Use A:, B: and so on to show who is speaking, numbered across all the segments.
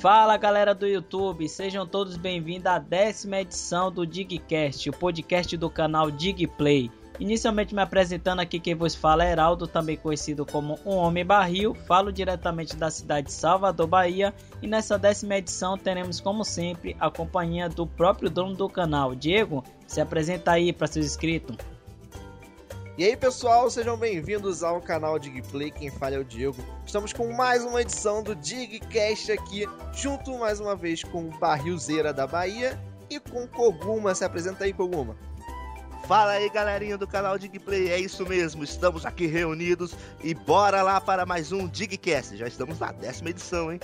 A: Fala galera do YouTube, sejam todos bem-vindos à décima edição do Digcast, o podcast do canal Digplay. Inicialmente me apresentando aqui, quem vos fala é Heraldo, também conhecido como um Homem Barril. Falo diretamente da cidade de Salvador, Bahia. E nessa décima edição teremos, como sempre, a companhia do próprio dono do canal, Diego. Se apresenta aí para seus inscritos.
B: E aí pessoal, sejam bem-vindos ao canal Digplay, quem fala é o Diego. Estamos com mais uma edição do Digcast aqui, junto mais uma vez com o Barrilzeira da Bahia e com Koguma. Se apresenta aí, Koguma.
C: Fala aí galerinha do canal Digplay, é isso mesmo, estamos aqui reunidos e bora lá para mais um Digcast. Já estamos na décima edição, hein?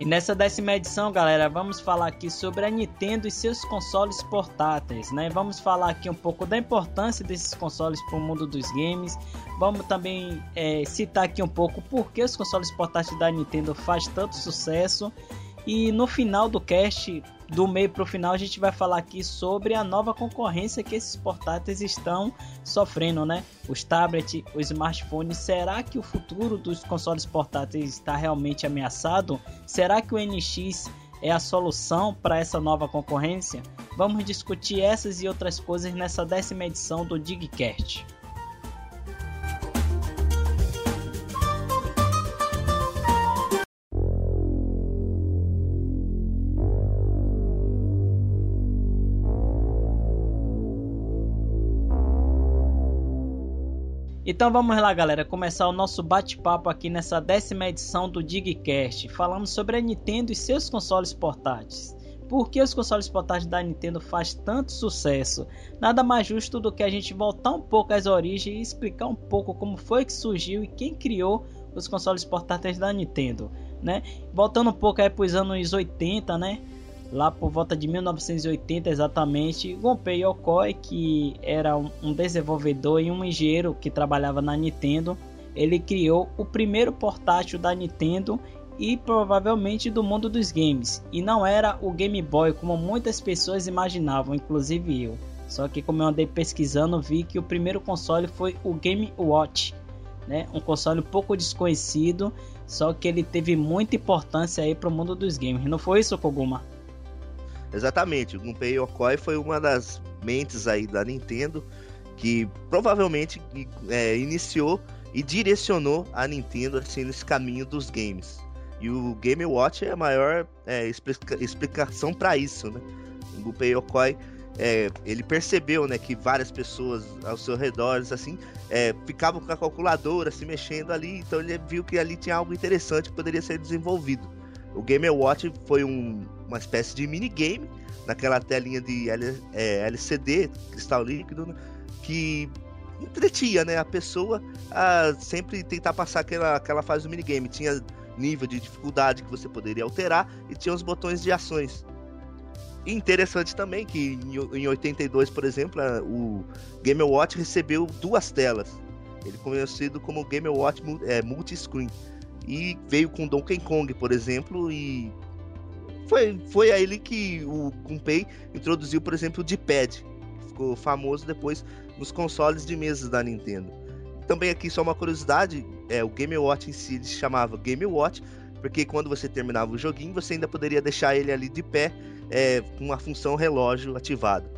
A: E nessa décima edição, galera, vamos falar aqui sobre a Nintendo e seus consoles portáteis, né? Vamos falar aqui um pouco da importância desses consoles para o mundo dos games. Vamos também é, citar aqui um pouco por que os consoles portáteis da Nintendo faz tanto sucesso. E no final do cast, do meio para o final, a gente vai falar aqui sobre a nova concorrência que esses portáteis estão sofrendo, né? Os tablets, os smartphones. Será que o futuro dos consoles portáteis está realmente ameaçado? Será que o NX é a solução para essa nova concorrência? Vamos discutir essas e outras coisas nessa décima edição do Digcast. Então vamos lá, galera, começar o nosso bate-papo aqui nessa décima edição do Digcast, falando sobre a Nintendo e seus consoles portáteis. Por que os consoles portáteis da Nintendo faz tanto sucesso? Nada mais justo do que a gente voltar um pouco às origens e explicar um pouco como foi que surgiu e quem criou os consoles portáteis da Nintendo, né? Voltando um pouco aí para os anos 80, né? Lá por volta de 1980 exatamente, Gunpei Yokoi, que era um desenvolvedor e um engenheiro que trabalhava na Nintendo, ele criou o primeiro portátil da Nintendo e provavelmente do mundo dos games. E não era o Game Boy como muitas pessoas imaginavam, inclusive eu. Só que como eu andei pesquisando, vi que o primeiro console foi o Game Watch, né? Um console pouco desconhecido, só que ele teve muita importância aí para o mundo dos games. Não foi isso, Koguma?
C: Exatamente, o Gunpei Yokoi foi uma das mentes aí da Nintendo que provavelmente é, iniciou e direcionou a Nintendo assim nesse caminho dos games. E o Game Watch é a maior é, explica explicação para isso, né? O Gunpei Yokoi é, ele percebeu, né, que várias pessoas ao seu redor, assim, é, ficavam com a calculadora se mexendo ali, então ele viu que ali tinha algo interessante que poderia ser desenvolvido. O Game Watch foi um, uma espécie de minigame naquela telinha de L, é, LCD, cristal líquido, né, que entretinha né, a pessoa a sempre tentar passar aquela, aquela fase do minigame. Tinha nível de dificuldade que você poderia alterar e tinha os botões de ações. Interessante também que em 82, por exemplo, o Game Watch recebeu duas telas. Ele conhecido como Game Watch é, Multiscreen. E veio com Donkey Kong, por exemplo, e foi, foi a ele que o Gunpei introduziu, por exemplo, o D-pad, ficou famoso depois nos consoles de mesas da Nintendo. Também aqui só uma curiosidade, é, o Game Watch em si se chamava Game Watch, porque quando você terminava o joguinho, você ainda poderia deixar ele ali de pé é, com uma função relógio ativada.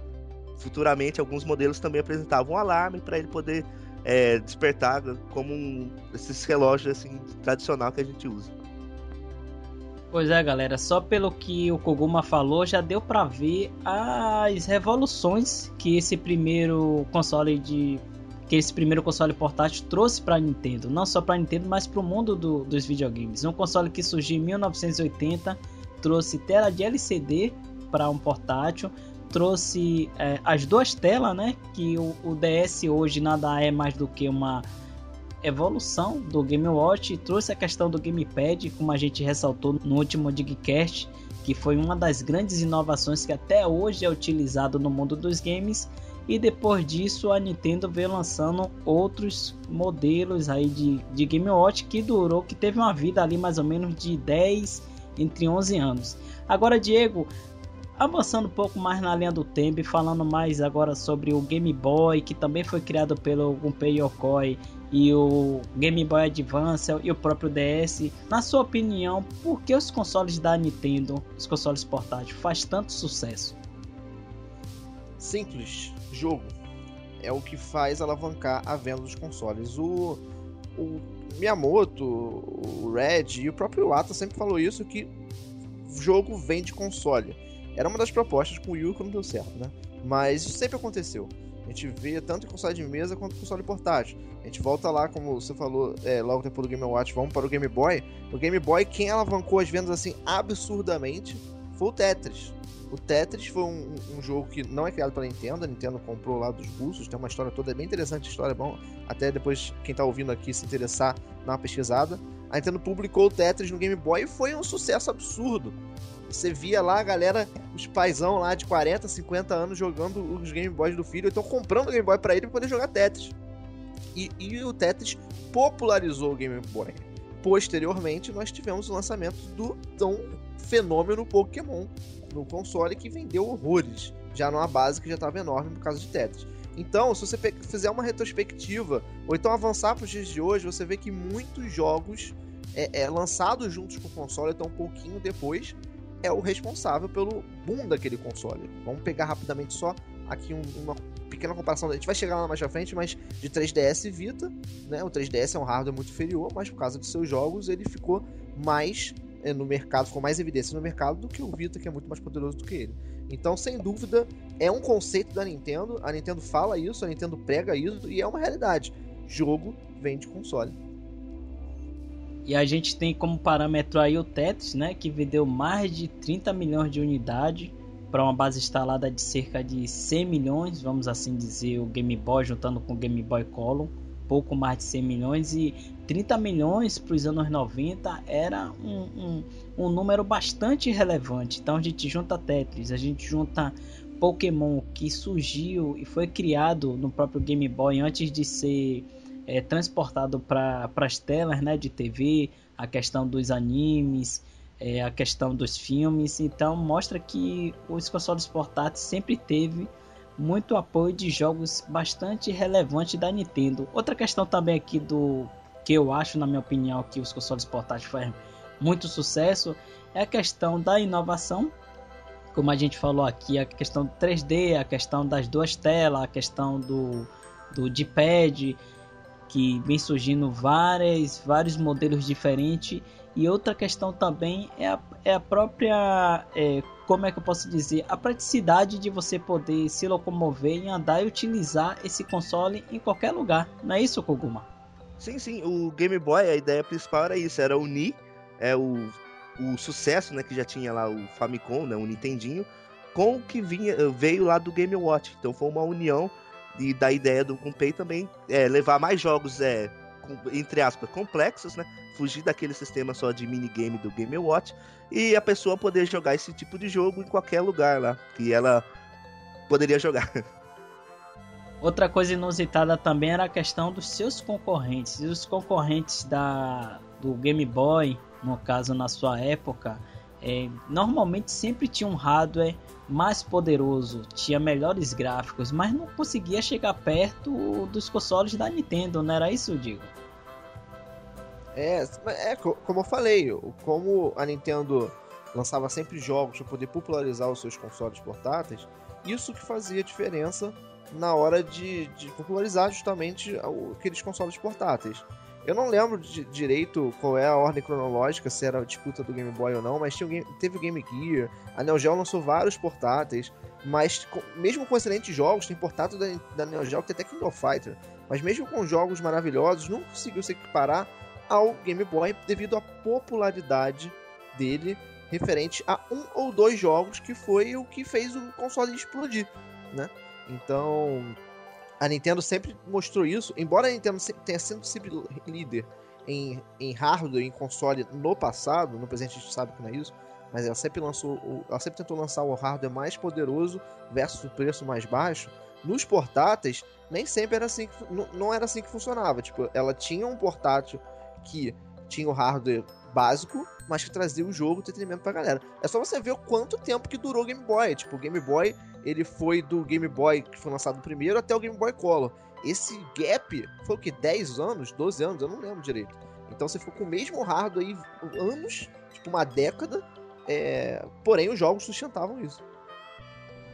C: Futuramente, alguns modelos também apresentavam um alarme para ele poder é, despertar como um, esses relógios assim tradicional que a gente usa.
A: Pois é, galera, só pelo que o Koguma falou, já deu para ver as revoluções que esse primeiro console de que esse primeiro console portátil trouxe para Nintendo, não só para Nintendo, mas para o mundo do, dos videogames. Um console que surgiu em 1980 trouxe tela de LCD para um portátil, trouxe é, as duas telas, né? Que o, o DS hoje nada é mais do que uma evolução do Game Watch trouxe a questão do Gamepad, como a gente ressaltou no último Digcast, que foi uma das grandes inovações que até hoje é utilizado no mundo dos games. E depois disso a Nintendo veio lançando outros modelos aí de, de Game Watch que durou, que teve uma vida ali mais ou menos de 10 entre 11 anos. Agora, Diego, avançando um pouco mais na linha do tempo e falando mais agora sobre o Game Boy, que também foi criado pelo Gunpei Yokoi e o Game Boy Advance e o próprio DS. Na sua opinião, por que os consoles da Nintendo, os consoles portáteis, faz tanto sucesso?
B: Simples, jogo. É o que faz alavancar a venda dos consoles. O, o Miyamoto, o Red e o próprio Iwata sempre falou isso que jogo vende console. Era uma das propostas com o Yu que não deu certo, né? Mas isso sempre aconteceu. A gente vê tanto em console de mesa quanto em console portátil. A gente volta lá, como você falou, é, logo depois do Game Watch, vamos para o Game Boy. O Game Boy, quem alavancou as vendas assim absurdamente foi o Tetris. O Tetris foi um, um, jogo que não é criado pela Nintendo, a Nintendo comprou lá dos russos, tem uma história toda bem interessante, história é bom, até depois quem tá ouvindo aqui se interessar, dar uma pesquisada. A Nintendo publicou o Tetris no Game Boy e foi um sucesso absurdo. Você via lá a galera, os paizão lá de 40, 50 anos jogando os Game Boys do filho, então comprando o Game Boy para ele pra poder jogar Tetris. E, e o Tetris popularizou o Game Boy. Posteriormente, nós tivemos o lançamento do tão fenômeno Pokémon no console que vendeu horrores, já numa base que já estava enorme por causa de Tetris. Então, se você fizer uma retrospectiva, ou então avançar para os dias de hoje, você vê que muitos jogos é, é, lançados juntos com o console, então um pouquinho depois, é o responsável pelo boom daquele console. Vamos pegar rapidamente só aqui um, uma pequena comparação. A gente vai chegar lá mais pra frente, mas de 3DS e Vita, né? O 3DS é um hardware muito inferior, mas por causa de seus jogos ele ficou mais é, no mercado, ficou mais evidência no mercado do que o Vita, que é muito mais poderoso do que ele. Então, sem dúvida, é um conceito da Nintendo. A Nintendo fala isso, a Nintendo prega isso e é uma realidade. Jogo vende console.
A: E a gente tem como parâmetro aí o Tetris, né, que vendeu mais de 30 milhões de unidades para uma base instalada de cerca de 100 milhões, vamos assim dizer, o Game Boy juntando com o Game Boy Color, pouco mais de 100 milhões e 30 milhões para os anos 90 era um, um, um número bastante relevante. Então a gente junta Tetris, a gente junta Pokémon que surgiu e foi criado no próprio Game Boy antes de ser é, transportado para as telas né, de TV, a questão dos animes, é, a questão dos filmes. Então mostra que os consoles portáteis sempre teve muito apoio de jogos bastante relevantes da Nintendo. Outra questão também aqui do que eu acho, na minha opinião, que os consoles portáteis fazem muito sucesso é a questão da inovação. Como a gente falou aqui, a questão do 3D, a questão das duas telas, a questão do, do D-pad, que vem surgindo várias, vários modelos diferentes. E outra questão também é a, é a própria, é, como é que eu posso dizer, a praticidade de você poder se locomover e andar e utilizar esse console em qualquer lugar. Não é isso, Koguma?
C: Sim, sim. O Game Boy, a ideia principal era isso, era unir é, o, o sucesso né, que já tinha lá o Famicom, né, o Nintendinho, com o que vinha, veio lá do Game Watch. Então foi uma união e da ideia do Gunpei também é levar mais jogos, é, entre aspas, complexos, né? Fugir daquele sistema só de minigame do Game Watch e a pessoa poder jogar esse tipo de jogo em qualquer lugar lá que ela poderia jogar.
A: Outra coisa inusitada também era a questão dos seus concorrentes. E os concorrentes da, do Game Boy, no caso na sua época, é, normalmente sempre tinha um hardware mais poderoso, tinha melhores gráficos, mas não conseguia chegar perto dos consoles da Nintendo, não era isso, Digo?
B: É, é como eu falei, como a Nintendo lançava sempre jogos para poder popularizar os seus consoles portáteis, isso que fazia diferença na hora de, de popularizar justamente aqueles consoles portáteis. Eu não lembro de, direito qual é a ordem cronológica, se era a disputa do Game Boy ou não, mas tinha, teve o Game Gear, a Neo Geo lançou vários portáteis, mas com, mesmo com excelentes jogos, tem portátil da, da Neo Geo que tem até King of Fighter, mas mesmo com jogos maravilhosos, não conseguiu se equiparar ao Game Boy devido à popularidade dele referente a um ou dois jogos que foi o que fez o console explodir, né? Então, a Nintendo sempre mostrou isso, embora a Nintendo tenha sido sempre líder em, em hardware, em console no passado, no presente a gente sabe que não é isso, mas ela sempre lançou, ela sempre tentou lançar o hardware mais poderoso versus o preço mais baixo. Nos portáteis, nem sempre era assim, não, não era assim que funcionava. Tipo, ela tinha um portátil que tinha o hardware básico, mas que trazia o jogo, o entretenimento pra galera. É só você ver o quanto tempo que durou o Game Boy. Tipo, o Game Boy, ele foi do Game Boy que foi lançado primeiro até o Game Boy Color. Esse gap foi o que? 10 anos? 12 anos? Eu não lembro direito. Então você ficou com o mesmo hardware aí anos, tipo uma década, é... porém os jogos sustentavam isso.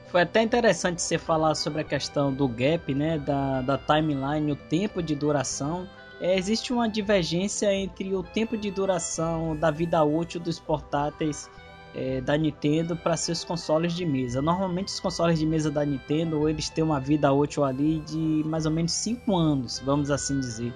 A: Foi até interessante você falar sobre a questão do gap, né, da, da timeline, o tempo de duração. É, existe uma divergência entre o tempo de duração da vida útil dos portáteis é, da Nintendo para seus consoles de mesa. Normalmente os consoles de mesa da Nintendo eles têm uma vida útil ali de mais ou menos 5 anos, vamos assim dizer.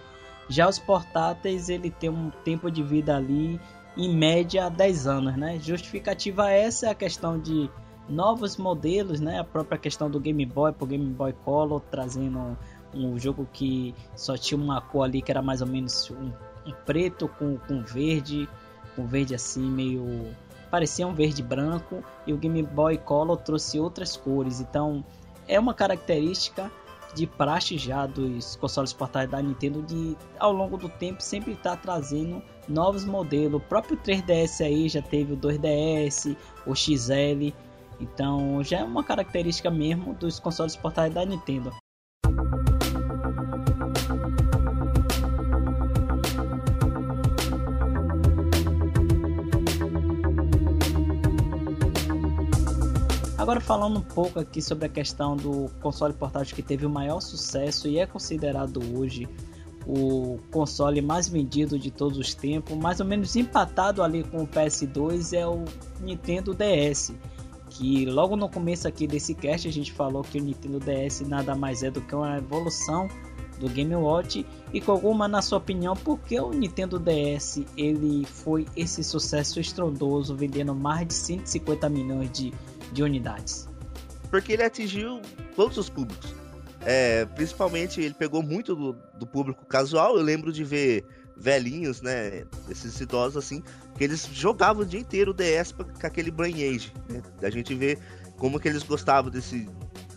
A: Já os portáteis ele tem um tempo de vida ali em média 10 anos, né? Justificativa essa é a questão de novos modelos, né? A própria questão do Game Boy para Game Boy Color, trazendo um jogo que só tinha uma cor ali que era mais ou menos um, um preto com, com verde, com verde assim meio parecia um verde branco e o Game Boy Color trouxe outras cores. Então é uma característica de praxe já dos consoles portáteis da Nintendo de ao longo do tempo sempre estar tá trazendo novos modelos. O próprio 3DS aí já teve o 2DS, o XL então já é uma característica mesmo dos consoles portáteis da Nintendo. Agora falando um pouco aqui sobre a questão do console portátil que teve o maior sucesso e é considerado hoje o console mais vendido de todos os tempos, mais ou menos empatado ali com o PS2 é o Nintendo DS que logo no começo aqui desse cast a gente falou que o Nintendo DS nada mais é do que uma evolução do Game Watch e Koguma, na sua opinião, por que o Nintendo DS ele foi esse sucesso estrondoso, vendendo mais de 150 milhões de, de unidades?
C: Porque ele atingiu todos os públicos. É, principalmente ele pegou muito do, do público casual. Eu lembro de ver velhinhos, né? Esses idosos assim, que eles jogavam o dia inteiro o DS com aquele Brain Age, né? A gente vê como que eles gostavam desse,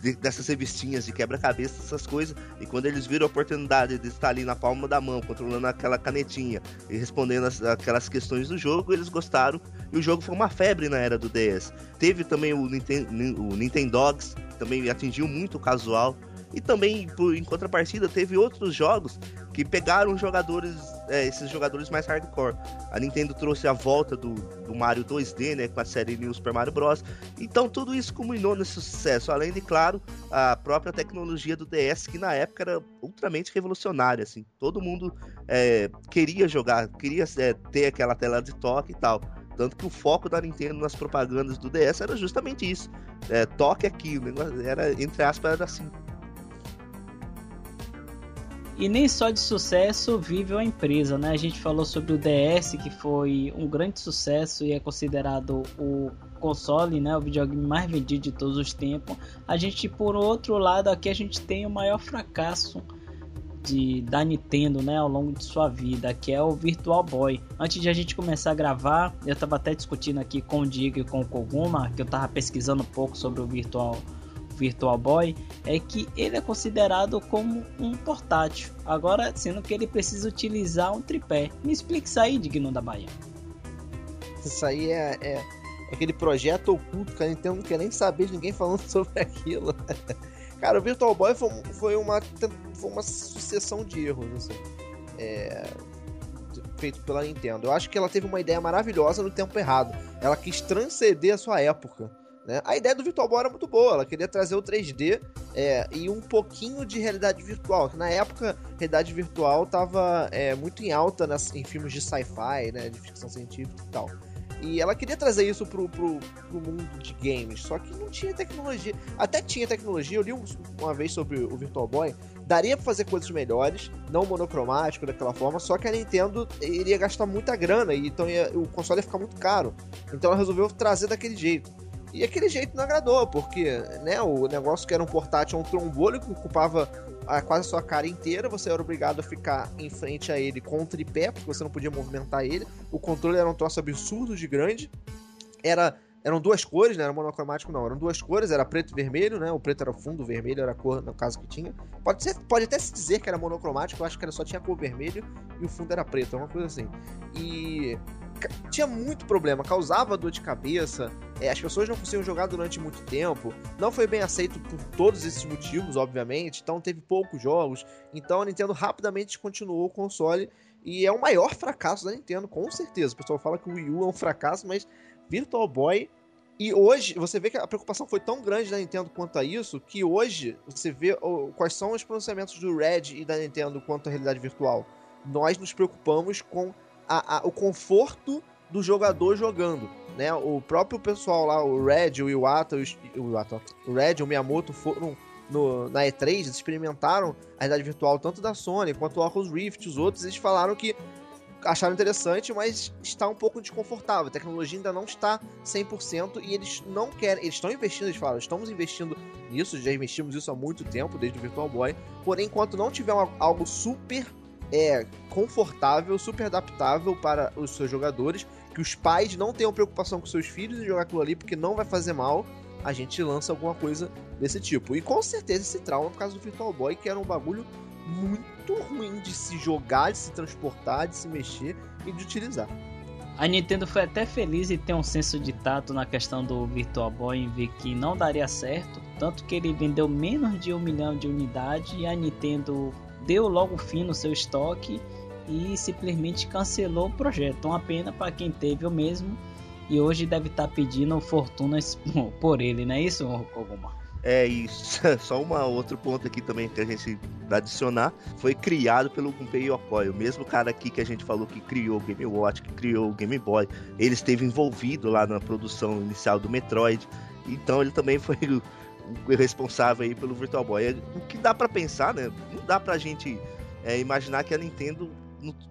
C: de, dessas revistinhas de quebra-cabeça, essas coisas, e quando eles viram a oportunidade de estar ali na palma da mão, controlando aquela canetinha e respondendo as, aquelas questões do jogo, eles gostaram, e o jogo foi uma febre na era do DS. Teve também o, Ninten o Nintendogs, também atingiu muito o casual, e também, por, em contrapartida, teve outros jogos que pegaram jogadores, é, esses jogadores mais hardcore. A Nintendo trouxe a volta do, do Mario 2D, né, com a série New Super Mario Bros. Então tudo isso culminou nesse sucesso, além de, claro, a própria tecnologia do DS, que na época era ultramente revolucionária, assim. Todo mundo é, queria jogar, queria é, ter aquela tela de toque e tal. Tanto que o foco da Nintendo nas propagandas do DS era justamente isso. É, toque aqui, era, entre aspas, era assim.
A: E nem só de sucesso vive a empresa, né? A gente falou sobre o DS, que foi um grande sucesso e é considerado o console, né? O videogame mais vendido de todos os tempos. A gente, por outro lado, aqui a gente tem o maior fracasso de, da Nintendo, né? Ao longo de sua vida, que é o Virtual Boy. Antes de a gente começar a gravar, eu estava até discutindo aqui com o Diego e com o Koguma, que eu estava pesquisando um pouco sobre o Virtual Boy Virtual Boy é que ele é considerado como um portátil. Agora, sendo que ele precisa utilizar um tripé. Me explique isso aí, Digno da Bahia.
B: Isso aí é, é, é aquele projeto oculto que a Nintendo não quer nem saber de ninguém falando sobre aquilo. Cara, o Virtual Boy foi, foi, uma, foi uma sucessão de erros, assim. É, feito pela Nintendo. Eu acho que ela teve uma ideia maravilhosa no tempo errado. Ela quis transcender a sua época. Né? A ideia do Virtual Boy era muito boa, ela queria trazer o 3D é, e um pouquinho de realidade virtual. Na época, realidade virtual estava é, muito em alta nas, em filmes de sci-fi, né, de ficção científica e tal. E ela queria trazer isso pro, pro, pro, mundo de games, só que não tinha tecnologia. Até tinha tecnologia, eu li uma vez sobre o Virtual Boy, daria para fazer coisas melhores, não monocromático daquela forma, só que a Nintendo iria gastar muita grana, e então ia, o console ia ficar muito caro. Então ela resolveu trazer daquele jeito. E aquele jeito não agradou, porque né, o negócio que era um portátil, um trombolho que ocupava a, quase a sua cara inteira, você era obrigado a ficar em frente a ele com o tripé, porque você não podia movimentar ele. O controle era um troço absurdo de grande. Era eram duas cores, não era monocromático não, eram duas cores, era preto e vermelho, né? O preto era fundo, o vermelho era a cor, no caso que tinha. Pode, ser, pode até se dizer que era monocromático, eu acho que era só tinha a cor vermelho e o fundo era preto, uma coisa assim. E tinha muito problema, causava dor de cabeça, é, as pessoas não conseguiam jogar durante muito tempo, não foi bem aceito por todos esses motivos, obviamente, então teve poucos jogos, então a Nintendo rapidamente continuou o console e é o maior fracasso da Nintendo, com certeza. O pessoal fala que o Wii U é um fracasso, mas Virtual Boy e hoje, você vê que a preocupação foi tão grande da Nintendo quanto a isso, que hoje você vê quais são os pronunciamentos do Red e da Nintendo quanto à realidade virtual. Nós nos preocupamos com a, a, o conforto do jogador jogando. Né? O próprio pessoal lá, o Red, o Iwata, o, Iwata, o Red, o Miyamoto foram no, na E3, eles experimentaram a realidade virtual tanto da Sony quanto o Oculus Rift, os outros, eles falaram que acharam interessante, mas está um pouco desconfortável. A tecnologia ainda não está 100% e eles não querem. Eles estão investindo, eles falam, estamos investindo nisso, já investimos isso há muito tempo, desde o Virtual Boy. Porém, enquanto não tiver algo super é, confortável, super adaptável para os seus jogadores, que os pais não tenham preocupação com seus filhos em jogar aquilo ali, porque não vai fazer mal, a gente lança alguma coisa desse tipo. E com certeza esse trauma por causa do Virtual Boy, que era um bagulho muito ruim de se jogar, de se transportar, de se mexer e de utilizar.
A: A Nintendo foi até feliz em ter um senso de tato na questão do Virtual Boy em ver que não daria certo, tanto que ele vendeu menos de um milhão de unidades e a Nintendo deu logo fim no seu estoque e simplesmente cancelou o projeto. Uma pena para quem teve o mesmo e hoje deve estar tá pedindo fortunas por ele, não é isso, Koguma?
C: É isso. Só uma outro ponto aqui também que a gente vai adicionar foi criado pelo Gunpei Yokoi, o mesmo cara aqui que a gente falou que criou o Game Watch, que criou o Game Boy. Ele esteve envolvido lá na produção inicial do Metroid. Então ele também foi responsável aí pelo Virtual Boy. É, o que dá para pensar, né? Não dá pra gente é, imaginar que a Nintendo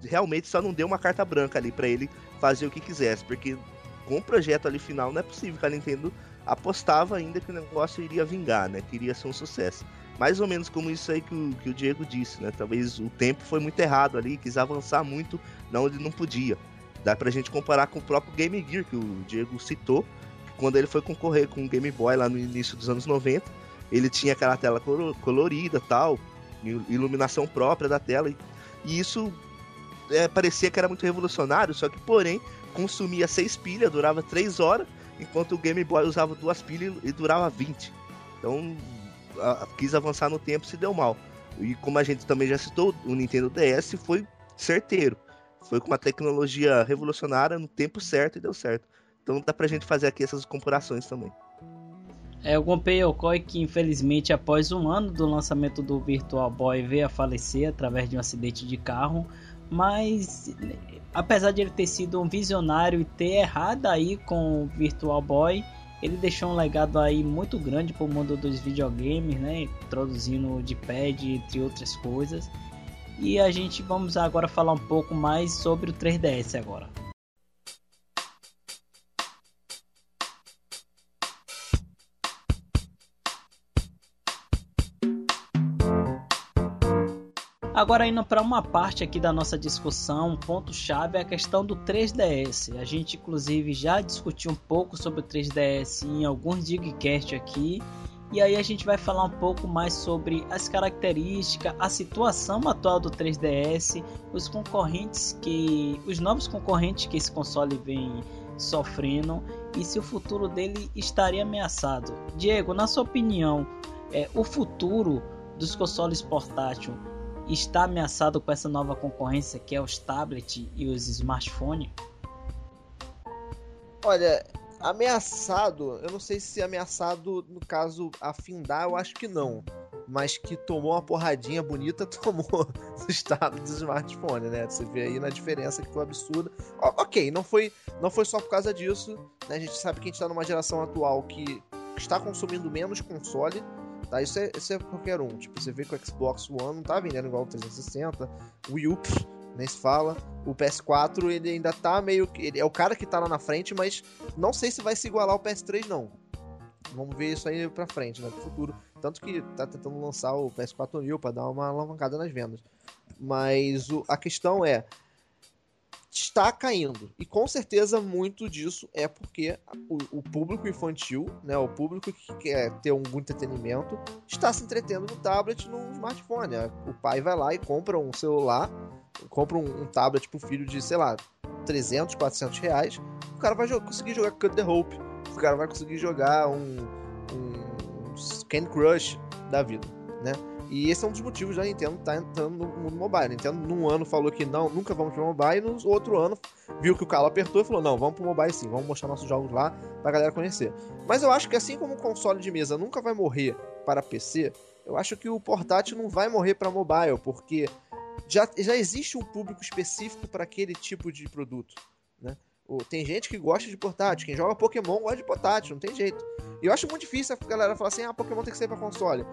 C: realmente só não deu uma carta branca ali para ele fazer o que quisesse, porque com o projeto ali final não é possível que a Nintendo apostava ainda que o negócio iria vingar, né? Que iria ser um sucesso. Mais ou menos como isso aí que o, que o Diego disse, né? Talvez o tempo foi muito errado ali, quis avançar muito não onde não podia. Dá pra gente comparar com o próprio Game Gear que o Diego citou, quando ele foi concorrer com o Game Boy lá no início dos anos 90, ele tinha aquela tela colorida tal, iluminação própria da tela, e isso é, parecia que era muito revolucionário, só que porém consumia seis pilhas, durava três horas, enquanto o Game Boy usava duas pilhas e durava 20. Então, a, quis avançar no tempo se deu mal. E como a gente também já citou, o Nintendo DS foi certeiro. Foi com uma tecnologia revolucionária no tempo certo e deu certo. Então dá pra gente fazer aqui essas comparações também.
A: É, o Gunpei Yokoi que infelizmente após um ano do lançamento do Virtual Boy veio a falecer através de um acidente de carro, mas apesar de ele ter sido um visionário e ter errado aí com o Virtual Boy, ele deixou um legado aí muito grande para o mundo dos videogames, né? Introduzindo o D-pad entre outras coisas. E a gente vamos agora falar um pouco mais sobre o 3DS agora. Agora indo para uma parte aqui da nossa discussão, um ponto chave é a questão do 3DS. A gente inclusive já discutiu um pouco sobre o 3DS em alguns digcast aqui. E aí a gente vai falar um pouco mais sobre as características, a situação atual do 3DS, os concorrentes que os novos concorrentes que esse console vem sofrendo e se o futuro dele estaria ameaçado. Diego, na sua opinião, é, o futuro dos consoles portáteis está ameaçado com essa nova concorrência que é os tablets e os smartphones?
B: Olha, ameaçado, eu não sei se ameaçado no caso afindar, eu acho que não. Mas que tomou uma porradinha bonita, tomou no estado do smartphone, né? Você vê aí na diferença que foi absurda. Ok, não foi, não foi só por causa disso. Né? A gente sabe que a gente está numa geração atual que está consumindo menos console Tá? Isso, é, isso é qualquer um. Tipo, você vê que o Xbox One não tá vendendo igual o 360, o Wii U, nem se fala. O PS4, ele ainda tá meio que. Ele é o cara que tá lá na frente, mas não sei se vai se igualar ao PS3, não. Vamos ver isso aí pra frente, né? Pro futuro. Tanto que tá tentando lançar o PS4 New pra dar uma alavancada nas vendas. Mas o, a questão é está caindo. E com certeza muito disso é porque o, o, público infantil, né, o público que quer ter um bom entretenimento, está se entretendo no tablet, no smartphone. O pai vai lá e compra um celular, compra um, um tablet pro filho de, sei lá, 300, 400 reais, o cara vai conseguir jogar Cut the Hope, o cara vai conseguir jogar um, um Candy Crush da vida, né? E esse é um dos motivos da Nintendo estar tá entrando no mundo mobile. A Nintendo, num ano, falou que não, nunca vamos para mobile, e no outro ano, viu que o calo apertou e falou: não, vamos para mobile sim, vamos mostrar nossos jogos lá para a galera conhecer. Mas eu acho que assim como o console de mesa nunca vai morrer para PC, eu acho que o portátil não vai morrer para mobile, porque já, já existe um público específico para aquele tipo de produto. Né? Tem gente que gosta de portátil, quem joga Pokémon gosta de portátil, não tem jeito. E eu acho muito difícil a galera falar assim: ah, Pokémon tem que sair para console.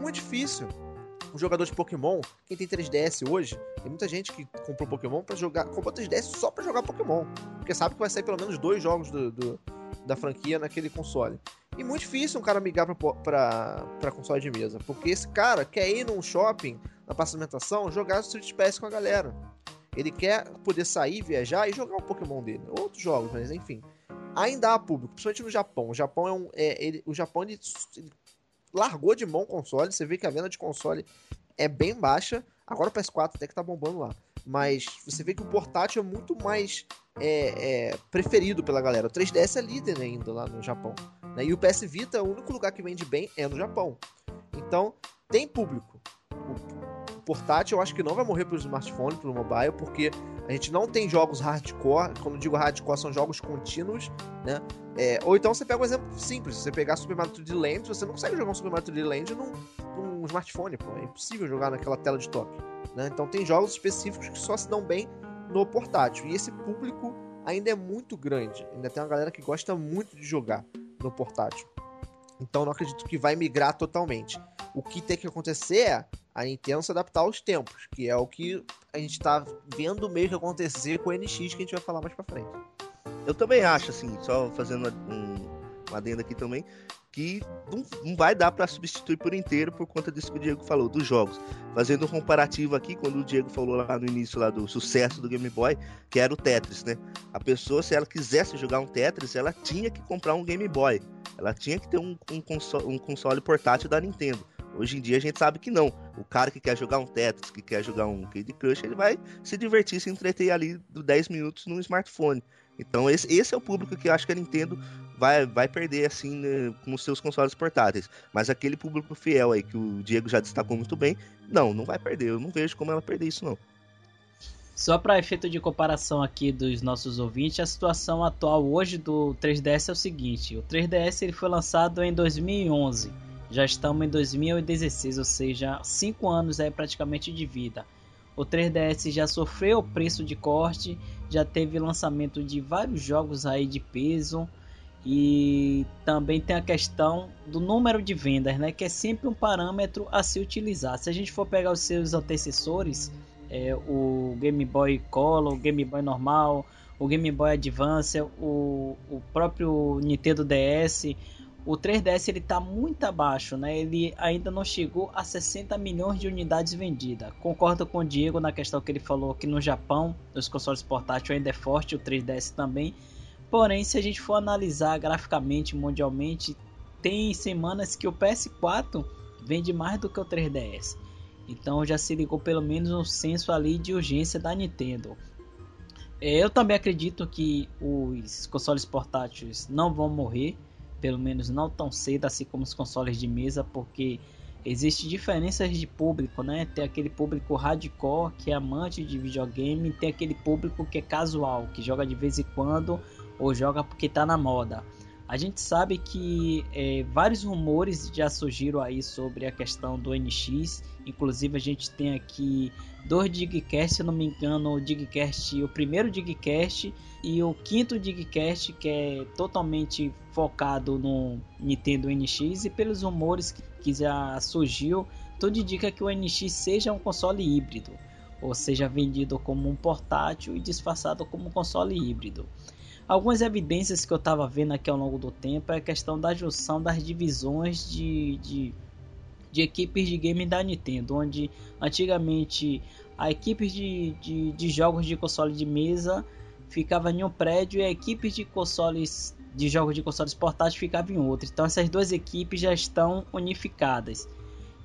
B: Muito difícil. Um jogador de Pokémon, quem tem 3DS hoje, tem muita gente que comprou Pokémon para jogar. Comprou 3DS só para jogar Pokémon. Porque sabe que vai sair pelo menos dois jogos do, do da franquia naquele console. E muito difícil um cara migrar pra, pra, pra console de mesa. Porque esse cara quer ir num shopping, na praça de alimentação, jogar Street Pass com a galera. Ele quer poder sair, viajar e jogar o Pokémon dele. Outros jogos, mas enfim. Ainda há público, principalmente no Japão. O Japão é um. É, ele, o Japão ele, ele largou de mão o console. Você vê que a venda de console é bem baixa. Agora o PS4 até que tá bombando lá. Mas você vê que o portátil é muito mais é, é, preferido pela galera. O 3DS é líder ainda lá no Japão. Né? E o PS Vita, o único lugar que vende bem é no Japão. Então, tem público. O portátil eu acho que não vai morrer pro smartphone, pro mobile, porque a gente não tem jogos hardcore. Quando digo hardcore, são jogos contínuos, né? É, ou então você pega um exemplo simples. Você pegar Super Mario 3D Land, você não consegue jogar um Super Mario 3D Land num, num smartphone, pô. É impossível jogar naquela tela de toque. Né? Então tem jogos específicos que só se dão bem no portátil. E esse público ainda é muito grande. Ainda tem uma galera que gosta muito de jogar no portátil. Então não acredito que vai migrar totalmente. O que tem que acontecer é a Nintendo se adaptar aos tempos, que é o que a gente está vendo meio que acontecer com o NX, que a gente vai falar mais para frente.
C: Eu também acho, assim, só fazendo um, uma adenda aqui também, que não, não vai dar para substituir por inteiro por conta disso que o Diego falou, dos jogos. Fazendo um comparativo aqui, quando o Diego falou lá no início lá do sucesso do Game Boy, que era o Tetris, né? A pessoa, se ela quisesse jogar um Tetris, ela tinha que comprar um Game Boy. Ela tinha que ter um, um, console, um console portátil da Nintendo. Hoje em dia a gente sabe que não. O cara que quer jogar um Tetris, que quer jogar um Candy Crush, ele vai se divertir, se entreter ali 10 minutos no smartphone. Então esse, esse é o público que eu acho que a Nintendo vai, vai perder assim né, com os seus consoles portáteis. Mas aquele público fiel aí que o Diego já destacou muito bem, não, não vai perder. Eu não vejo como ela perder isso não.
A: Só para efeito de comparação aqui dos nossos ouvintes, a situação atual hoje do 3DS é o seguinte: o 3DS ele foi lançado em 2011, já estamos em 2016, ou seja, 5 anos é praticamente de vida. O 3DS já sofreu preço de corte, já teve lançamento de vários jogos aí de peso e também tem a questão do número de vendas, né, que é sempre um parâmetro a se utilizar. Se a gente for pegar os seus antecessores, é, o Game Boy Color, o Game Boy normal, o Game Boy Advance, o, o próprio Nintendo DS, o 3DS ele está muito abaixo, né? Ele ainda não chegou a 60 milhões de unidades vendidas. Concordo com o Diego na questão que ele falou que no Japão os consoles portáteis ainda é forte, o 3DS também, Porém, se a gente for analisar graficamente, mundialmente, tem semanas que o PS4 vende mais do que o 3DS. Então já se ligou pelo menos um senso ali de urgência da Nintendo. É, eu também acredito que os consoles portáteis não vão morrer, pelo menos não tão cedo assim como os consoles de mesa, porque existe diferenças de público, né? Tem aquele público hardcore que é amante de videogame, tem aquele público que é casual, que joga de vez em quando ou joga porque tá na moda. A gente sabe que é, vários rumores já surgiram aí sobre a questão do NX. Inclusive a gente tem aqui dois Digcast, se não me engano, o Digcast, o primeiro Digcast e o quinto Digcast que é totalmente focado no Nintendo NX e pelos rumores que já surgiu, tudo indica que o NX seja um console híbrido, ou seja, vendido como um portátil e disfarçado como um console híbrido. Algumas evidências que eu estava vendo aqui ao longo do tempo é a questão da junção das divisões de, de, de equipes de game da Nintendo, onde antigamente a equipe de, de, de jogos de console de mesa ficava em um prédio e a equipe de consoles de jogos de consoles portáteis ficava em outro. Então essas duas equipes já estão unificadas.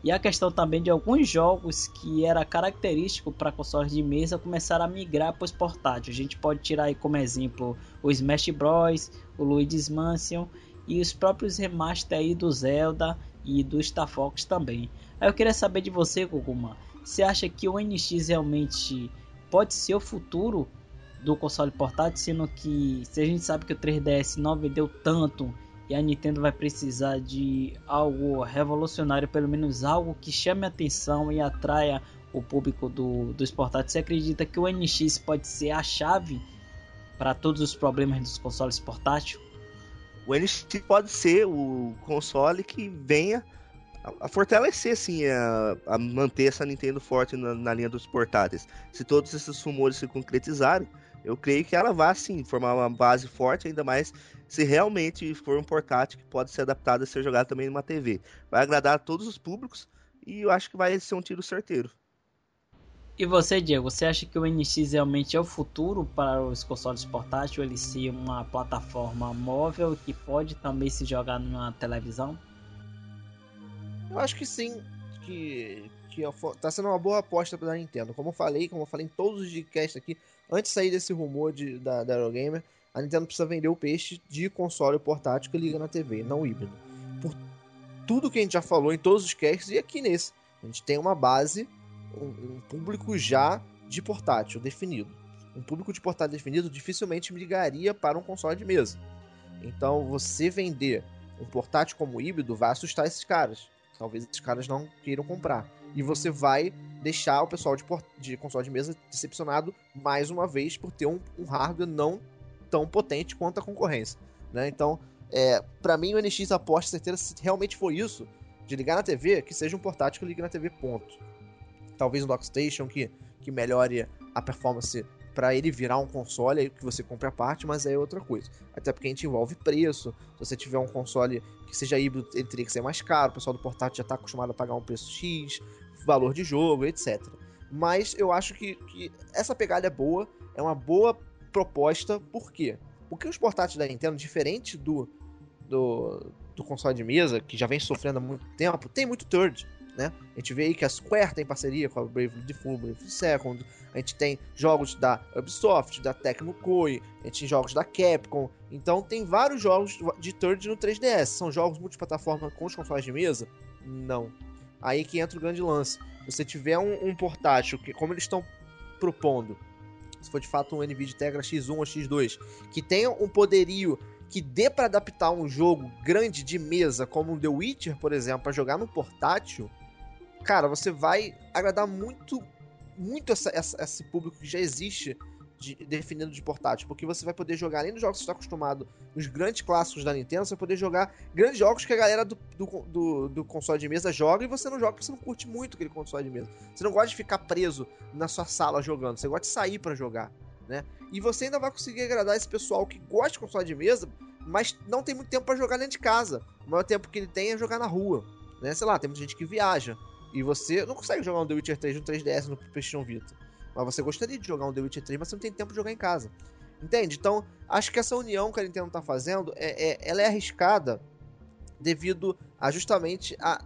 A: E a questão também de alguns jogos que era característico para consoles de mesa começaram a migrar para os portáteis. A gente pode tirar aí como exemplo o Smash Bros, o Luigi's Mansion e os próprios remaster aí do Zelda e do Star Fox também. Aí eu queria saber de você, Guguma, você acha que o NX realmente pode ser o futuro do console portátil, sendo que se a gente sabe que o 3DS não vendeu tanto e a Nintendo vai precisar de algo revolucionário, pelo menos algo que chame a atenção e atraia o público do, dos portáteis. Você acredita que o NX pode ser a chave para todos os problemas dos consoles portáteis?
C: O NX pode ser o console que venha a, fortalecer assim, a, a, manter essa Nintendo forte na, na, linha dos portáteis. Se todos esses rumores se concretizarem, eu creio que ela vai sim formar uma base forte, ainda mais se realmente for um portátil que pode ser adaptado a ser jogado também numa TV. Vai agradar a todos os públicos e eu acho que vai ser um tiro certeiro.
A: E você, Diego, você acha que o NX realmente é o futuro para os consoles portáteis? Ele ser uma plataforma móvel que pode também se jogar numa televisão?
B: Eu acho que sim, que, que tá sendo uma boa aposta para a Nintendo. Como eu falei, como eu falei em todos os podcasts aqui, antes de sair desse rumor de, da, da Eurogamer, a Nintendo precisa vender o peixe de console portátil que liga na TV, não híbrido. Por tudo que a gente já falou em todos os casts e aqui nesse. A gente tem uma base, um, um público já de portátil definido. Um público de portátil definido dificilmente ligaria para um console de mesa. Então, você vender um portátil como híbrido vai assustar esses caras. Talvez esses caras não queiram comprar. E você vai deixar o pessoal de, de console de mesa decepcionado mais uma vez por ter um, um hardware não tão potente quanto a concorrência. Né? Então, é, para mim, o NX aposta certeira se realmente for isso, de ligar na TV, que seja um portátil que ligue na TV, ponto. Talvez um Dockstation que, que melhore a performance para ele virar um console que você compra a parte, mas é outra coisa. Até porque a gente envolve preço. Se você tiver um console que seja híbrido, ele teria que ser mais caro. O pessoal do portátil já está acostumado a pagar um preço X, valor de jogo, etc. Mas eu acho que, que essa pegada é boa, é uma boa proposta. Por quê? Porque os portáteis da Nintendo, diferente do, do, do console de mesa, que já vem sofrendo há muito tempo, tem muito third né? A gente vê aí que a Square tem parceria com a Bravely Default, Bravely Second, a gente tem jogos da Ubisoft, da Tecmo Koei, a gente tem jogos da Capcom, então tem vários jogos de third no 3DS. São jogos multiplataforma com os consoles de mesa? Não. Aí que entra o grande lance. Você tiver um, um portátil, que como eles estão propondo, se for de fato um NVIDIA Tegra X1 ou X2, que tenha um poderio que dê para adaptar um jogo grande de mesa, como um The Witcher, por exemplo, para jogar no portátil, cara, você vai agradar muito, muito essa, essa, esse público que já existe de, definido de portátil, porque você vai poder jogar, além dos jogos que você está acostumado, os grandes clássicos da Nintendo, você vai poder jogar grandes jogos que a galera do, do, do, do, console de mesa joga e você não joga porque você não curte muito aquele console de mesa. Você não gosta de ficar preso na sua sala jogando, você gosta de sair para jogar, né? E você ainda vai conseguir agradar esse pessoal que gosta de console de mesa, mas não tem muito tempo para jogar dentro de casa. O maior tempo que ele tem é jogar na rua, né? Sei lá, tem muita gente que viaja. E você não consegue jogar um The Witcher 3 no 3DS no PlayStation Vita. Mas você gostaria de jogar um The Witcher 3, mas você não tem tempo de jogar em casa. Entende? Então, acho que essa união que a Nintendo está fazendo, é, é, ela é arriscada devido a justamente a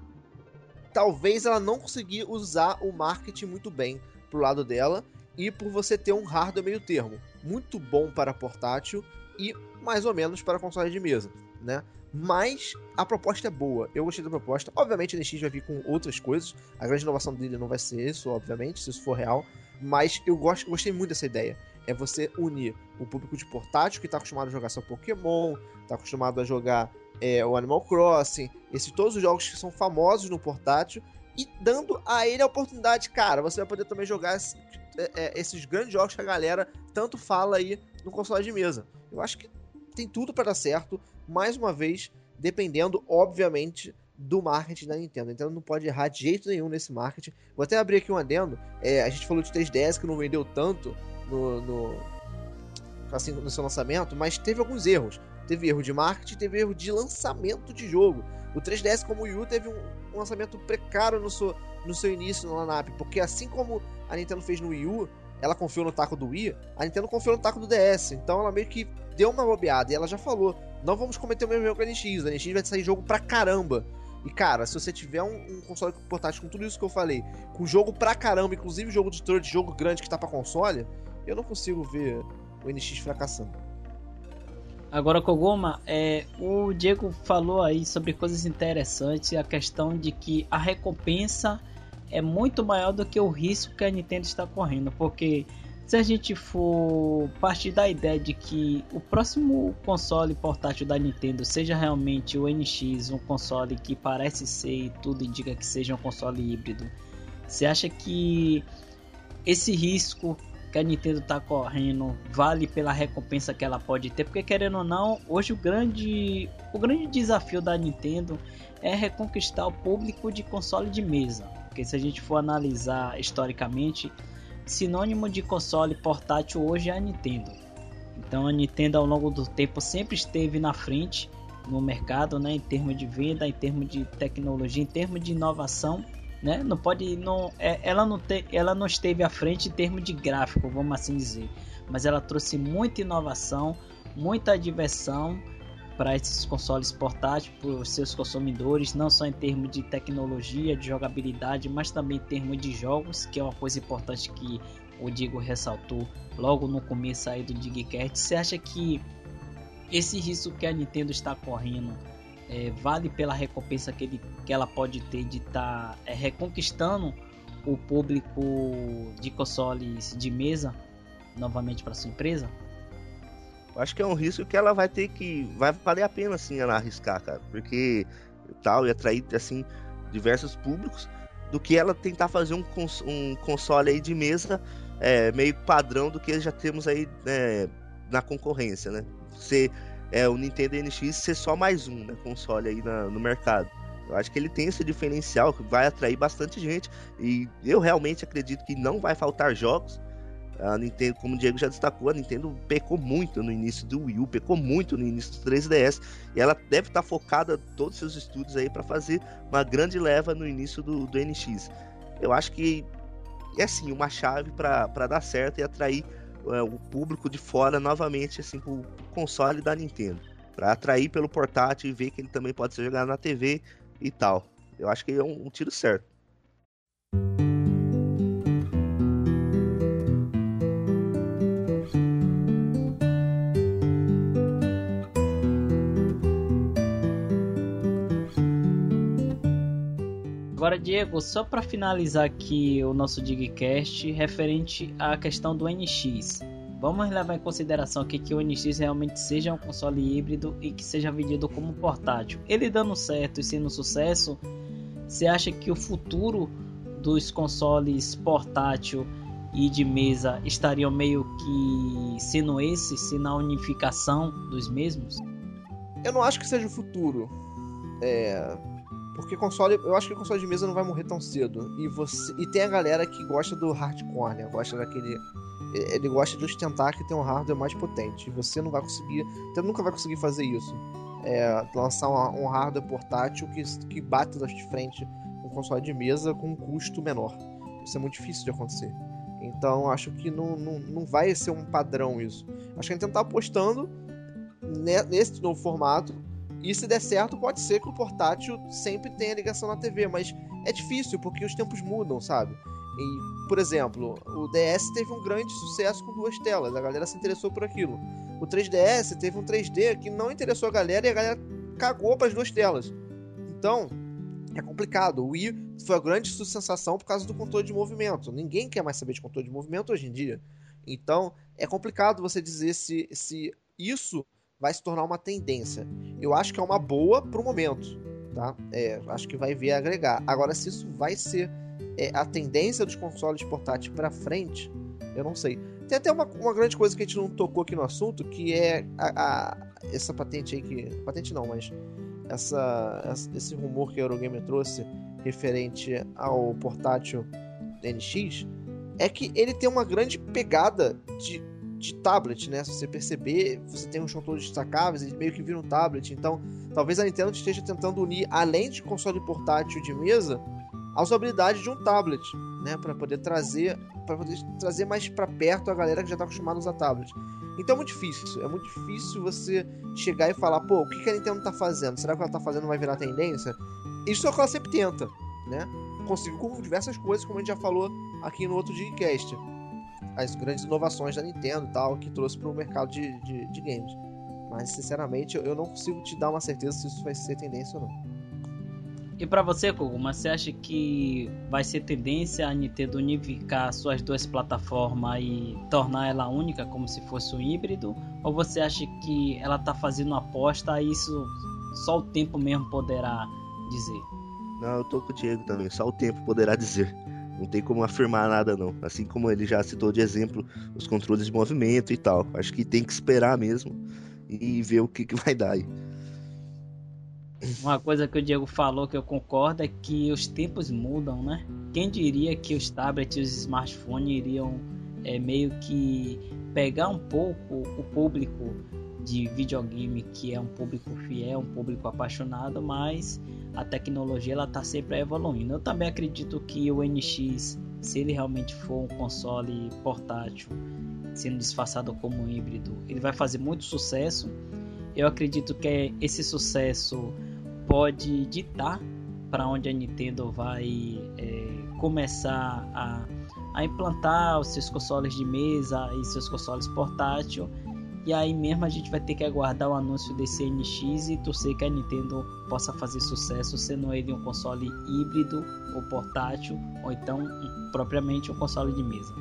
B: talvez ela não conseguir usar o marketing muito bem pro lado dela e por você ter um hardware meio termo, muito bom para portátil e mais ou menos para console de mesa, né? Mas a proposta é boa. Eu gostei da proposta. Obviamente, a NX vai vir com outras coisas. A grande inovação dele não vai ser isso, obviamente, se isso for real. Mas eu gosto, gostei muito dessa ideia. É você unir o público de portátil que está acostumado a jogar só Pokémon, está acostumado a jogar é, o Animal Crossing, esses todos os jogos que são famosos no portátil, e dando a ele a oportunidade, cara, você vai poder também jogar é, é, esses grandes jogos que a galera tanto fala aí no console de mesa. Eu acho que tem tudo para dar certo, mais uma vez, dependendo, obviamente, do marketing da Nintendo. Nintendo não pode errar de jeito nenhum nesse marketing. Vou até abrir aqui um adendo. É, a gente falou de 3DS que não vendeu tanto no, no, assim, no seu lançamento, mas teve alguns erros. Teve erro de marketing, teve erro de lançamento de jogo. O 3DS, como o Wii U, teve um, um lançamento precário no seu, no seu início no lineup, porque assim como a Nintendo fez no Wii U, ela confiou no taco do Wii, a Nintendo confiou no taco do DS. Então ela meio que deu uma bobeada. E ela já falou: não vamos cometer o mesmo erro que a NX. A NX vai sair jogo pra caramba. E cara, se você tiver um, um, console portátil com tudo isso que eu falei, com jogo pra caramba, inclusive jogo de de jogo grande que tá pra console, eu não consigo ver o NX fracassando.
A: Agora, Kogoma, é, o Diego falou aí sobre coisas interessantes, a questão de que a recompensa é muito maior do que o risco que a Nintendo está correndo, porque se a gente for partir da ideia de que o próximo console portátil da Nintendo seja realmente o NX, um console que parece ser e tudo indica que seja um console híbrido, você acha que esse risco que a Nintendo está correndo vale pela recompensa que ela pode ter? Porque querendo ou não, hoje o grande, o grande desafio da Nintendo é reconquistar o público de console de mesa. Porque se a gente for analisar historicamente, sinônimo de console portátil hoje é a Nintendo. Então a Nintendo ao longo do tempo sempre esteve na frente no mercado, né, em termos de venda, em termos de tecnologia, em termos de inovação, né? Não pode, não, é, ela não te, ela não esteve à frente em termos de gráfico, vamos assim dizer, mas ela trouxe muita inovação, muita diversão para esses consoles portáteis, para os seus consumidores, não só em termos de tecnologia, de jogabilidade, mas também em termos de jogos, que é uma coisa importante que o Diego ressaltou logo no começo aí do Digcast. Você acha que esse risco que a Nintendo está correndo é, vale pela recompensa que, ele, que ela pode ter de estar tá, é, reconquistando o público de consoles de mesa novamente para sua empresa?
C: Acho que é um risco que ela vai ter que. Vai valer a pena, assim, ela arriscar, cara. Porque tal, e atrair, assim, diversos públicos. Do que ela tentar fazer um, cons um console aí de mesa é, meio padrão do que já temos aí é, na concorrência, né? Ser é, o Nintendo NX ser só mais um né, console aí na, no mercado. Eu acho que ele tem esse diferencial que vai atrair bastante gente. E eu realmente acredito que não vai faltar jogos. A Nintendo, como o Diego já destacou, a Nintendo pecou muito no início do Wii U, pecou muito no início do 3DS, e ela deve estar focada todos os seus estudos aí para fazer uma grande leva no início do, do NX. Eu acho que é assim uma chave para dar certo e atrair é, o público de fora novamente assim pro console da Nintendo, para atrair pelo portátil e ver que ele também pode ser jogado na TV e tal. Eu acho que é um, um tiro certo.
A: Agora, Diego, só para finalizar aqui o nosso Digcast referente à questão do NX. Vamos levar em consideração aqui que o NX realmente seja um console híbrido e que seja vendido como portátil. Ele dando certo e sendo sucesso, você acha que o futuro dos consoles portátil e de mesa estariam meio que sendo esse, se na unificação dos mesmos?
B: Eu não acho que seja o futuro. É, porque console, eu acho que o console de mesa não vai morrer tão cedo. E você e tem a galera que gosta do hardcore, né? Gosta daquele ele gosta de ostentar que tem um hardware mais potente. E você não vai conseguir, você nunca vai conseguir fazer isso. É, lançar um, um hardware portátil que, que bate de frente um console de mesa com um custo menor. Isso é muito difícil de acontecer. Então acho que não, não, não vai ser um padrão isso. Acho que a gente tá apostando nesse novo formato e se der certo, pode ser que o portátil sempre tenha ligação na TV, mas é difícil porque os tempos mudam, sabe? E, por exemplo, o DS teve um grande sucesso com duas telas, a galera se interessou por aquilo. O 3DS teve um 3D que não interessou a galera e a galera cagou para as duas telas. Então, é complicado. O Wii foi a grande sensação por causa do controle de movimento. Ninguém quer mais saber de controle de movimento hoje em dia. Então, é complicado você dizer se, se isso vai se tornar uma tendência. Eu acho que é uma boa pro momento, tá? É, acho que vai vir a agregar. Agora, se isso vai ser é, a tendência dos consoles portáteis para frente, eu não sei. Tem até uma, uma grande coisa que a gente não tocou aqui no assunto, que é a, a essa patente aí que. Patente não, mas essa, esse rumor que a Eurogamer trouxe referente ao portátil NX é que ele tem uma grande pegada de de tablet, né? Se você perceber, você tem uns controles destacáveis, eles meio que viram um tablet. Então, talvez a Nintendo esteja tentando unir, além de console portátil de mesa, a usabilidade de um tablet, né? Para poder trazer para poder trazer mais para perto a galera que já está acostumada a usar tablet. Então é muito difícil, é muito difícil você chegar e falar, pô, o que, a Nintendo está fazendo? Será que ela está fazendo vai virar tendência? isso é o que ela sempre tenta, né? Conseguiu com diversas coisas, como a gente já falou aqui no outro Digcast. As grandes inovações da Nintendo e tal, que trouxe para o mercado de, de, de games. Mas, sinceramente, eu não consigo te dar uma certeza se isso vai ser tendência ou não.
A: E para você, Koguma, você acha que vai ser tendência a Nintendo unificar suas duas plataformas e tornar ela única como se fosse um híbrido? Ou você acha que ela tá fazendo uma aposta e isso só o tempo mesmo poderá dizer?
C: Não, eu tô com o Diego também, só o tempo poderá dizer. Não tem como afirmar nada não. Assim como ele já citou de exemplo os controles de movimento e tal. Acho que tem que esperar mesmo e ver o que, que vai dar aí.
A: Uma coisa que o Diego falou que eu concordo é que os tempos mudam, né? Quem diria que os tablets e os smartphones iriam é, meio que pegar um pouco o público de videogame, que é um público fiel, um público apaixonado, mas a tecnologia ela está sempre evoluindo. Eu também acredito que o NX, se ele realmente for um console portátil, sendo disfarçado como um híbrido, ele vai fazer muito sucesso. Eu acredito que esse sucesso pode ditar para onde a Nintendo vai é, começar a, a, implantar os seus consoles de mesa e seus consoles portátil. E aí mesmo a gente vai ter que aguardar o anúncio desse NX e torcer que a Nintendo possa fazer sucesso, sendo ele um console híbrido ou portátil, ou então propriamente um console de mesa.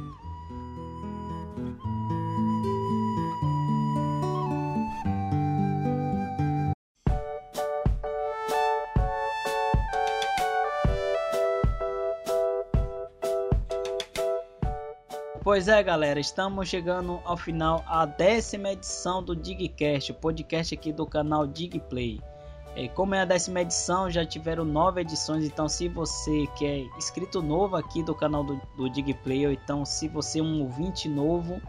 A: Pois é, galera, estamos chegando ao final, a décima edição do Digcast, o podcast aqui do canal Digplay. E como é a décima edição, já tiveram nove edições, então se você que é inscrito novo aqui do canal do, do Digplay, ou então se você é um ouvinte novo,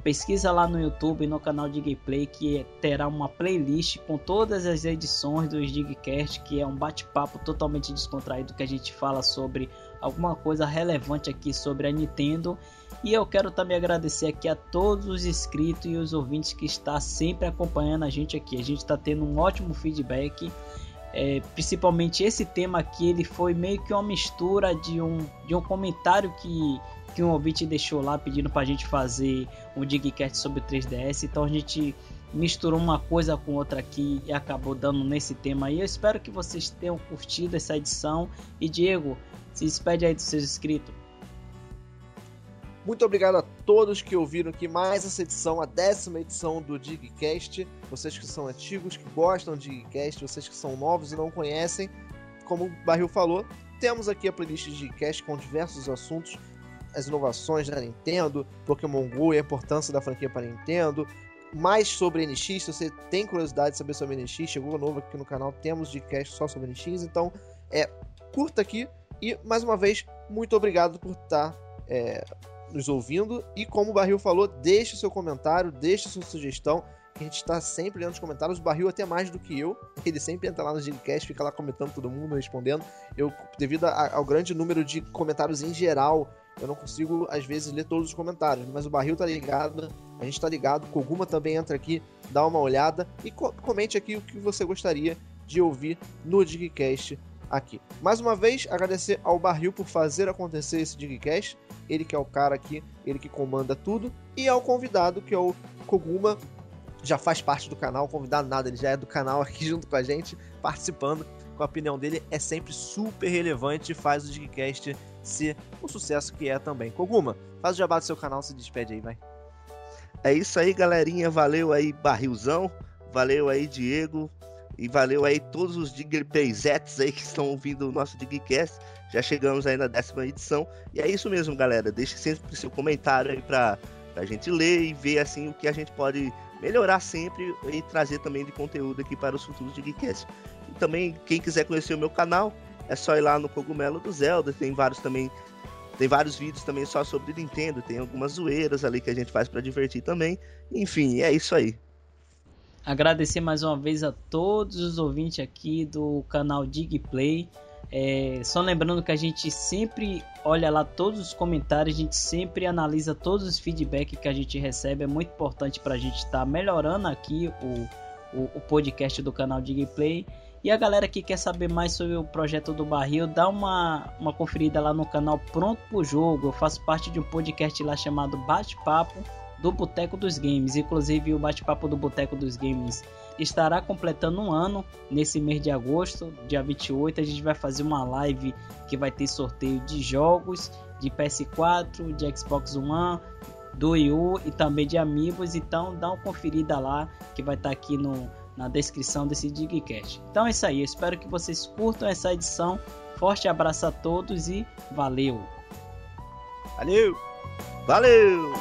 A: pesquisa lá no YouTube, no canal Digplay, que terá uma playlist com todas as edições do Digcast, que é um bate-papo totalmente descontraído que a gente fala sobre alguma coisa relevante aqui sobre a Nintendo e eu quero também agradecer aqui a todos os inscritos e os ouvintes que está sempre acompanhando a gente aqui. A gente está tendo um ótimo feedback. É, principalmente esse tema aqui, ele foi meio que uma mistura de um, de um comentário que, que um ouvinte deixou lá pedindo para a gente fazer um Digcast sobre 3DS. Então a gente misturou uma coisa com outra aqui e acabou dando nesse tema aí. Eu espero que vocês tenham curtido essa edição. E Diego, se despede aí dos seus inscritos.
B: Muito obrigado a todos que ouviram aqui mais essa edição, a décima edição do Digcast. Vocês que são antigos, que gostam de Digcast, vocês que são novos e não conhecem, como o Barril falou, temos aqui a playlist de Digcast com diversos assuntos, as inovações da Nintendo, Pokémon GO e a importância da franquia para a Nintendo, mais sobre NX, se você tem curiosidade de saber sobre NX, chegou novo aqui no canal, temos Digcast só sobre NX, então é curta aqui e mais uma vez, muito obrigado por estar é, nos ouvindo. E como o Barril falou, deixe seu comentário, deixe sua sugestão. A gente está sempre lendo os comentários. O Barril até mais do que eu. Ele sempre entra lá no Gigcast, fica lá comentando todo mundo, respondendo. Eu, devido a, ao grande número de comentários em geral, eu não consigo, às vezes, ler todos os comentários. Mas o Barril tá ligado, a gente tá ligado. Koguma também entra aqui, dá uma olhada e co comente aqui o que você gostaria de ouvir no Digcast aqui. Mais uma vez, agradecer ao Barril por fazer acontecer esse Digcast. Ele que é o cara aqui, ele que comanda tudo. E ao convidado, que é o Koguma, já faz parte do canal, convidado nada, ele já é do canal aqui junto com a gente, participando. Com a opinião dele é sempre super relevante e faz o Digcast ser o sucesso que é também. Koguma, faz o jabá do seu canal, se despede aí, vai.
C: É isso aí, galerinha. Valeu aí, Barrilzão. Valeu aí, Diego. E valeu aí todos os Digplayzettes aí que estão ouvindo o nosso Digcast. Já chegamos aí na décima edição. E é isso mesmo, galera. Deixe sempre seu comentário aí pra, pra gente ler e ver assim o que a gente pode melhorar sempre e trazer também de conteúdo aqui para os futuros Digcast. E também, quem quiser conhecer o meu canal, é só ir lá no Cogumelo do Zelda. Tem vários também. Tem vários vídeos também só sobre Nintendo. Tem algumas zoeiras ali que a gente faz para divertir também. Enfim, é isso aí.
A: Agradecer mais uma vez a todos os ouvintes aqui do canal Digplay. É, só lembrando que a gente sempre olha lá todos os comentários, a gente sempre analisa todos os feedbacks que a gente recebe. É muito importante para a gente estar tá melhorando aqui o, o, o, podcast do canal Digplay. E a galera que quer saber mais sobre o projeto do Barril, dá uma, uma conferida lá no canal Pronto pro Jogo. Eu faço parte de um podcast lá chamado Bate-Papo do Boteco dos Games. Inclusive, o Bate-Papo do Boteco dos Games estará completando um ano nesse mês de agosto, dia 28. A gente vai fazer uma live que vai ter sorteio de jogos de PS4, de Xbox One, do Wii U e também de amigos. Então, dá uma conferida lá que vai estar aqui no, na descrição desse Digcast. Então é isso aí. Espero que vocês curtam essa edição. Forte abraço a todos e valeu!
C: Valeu! Valeu!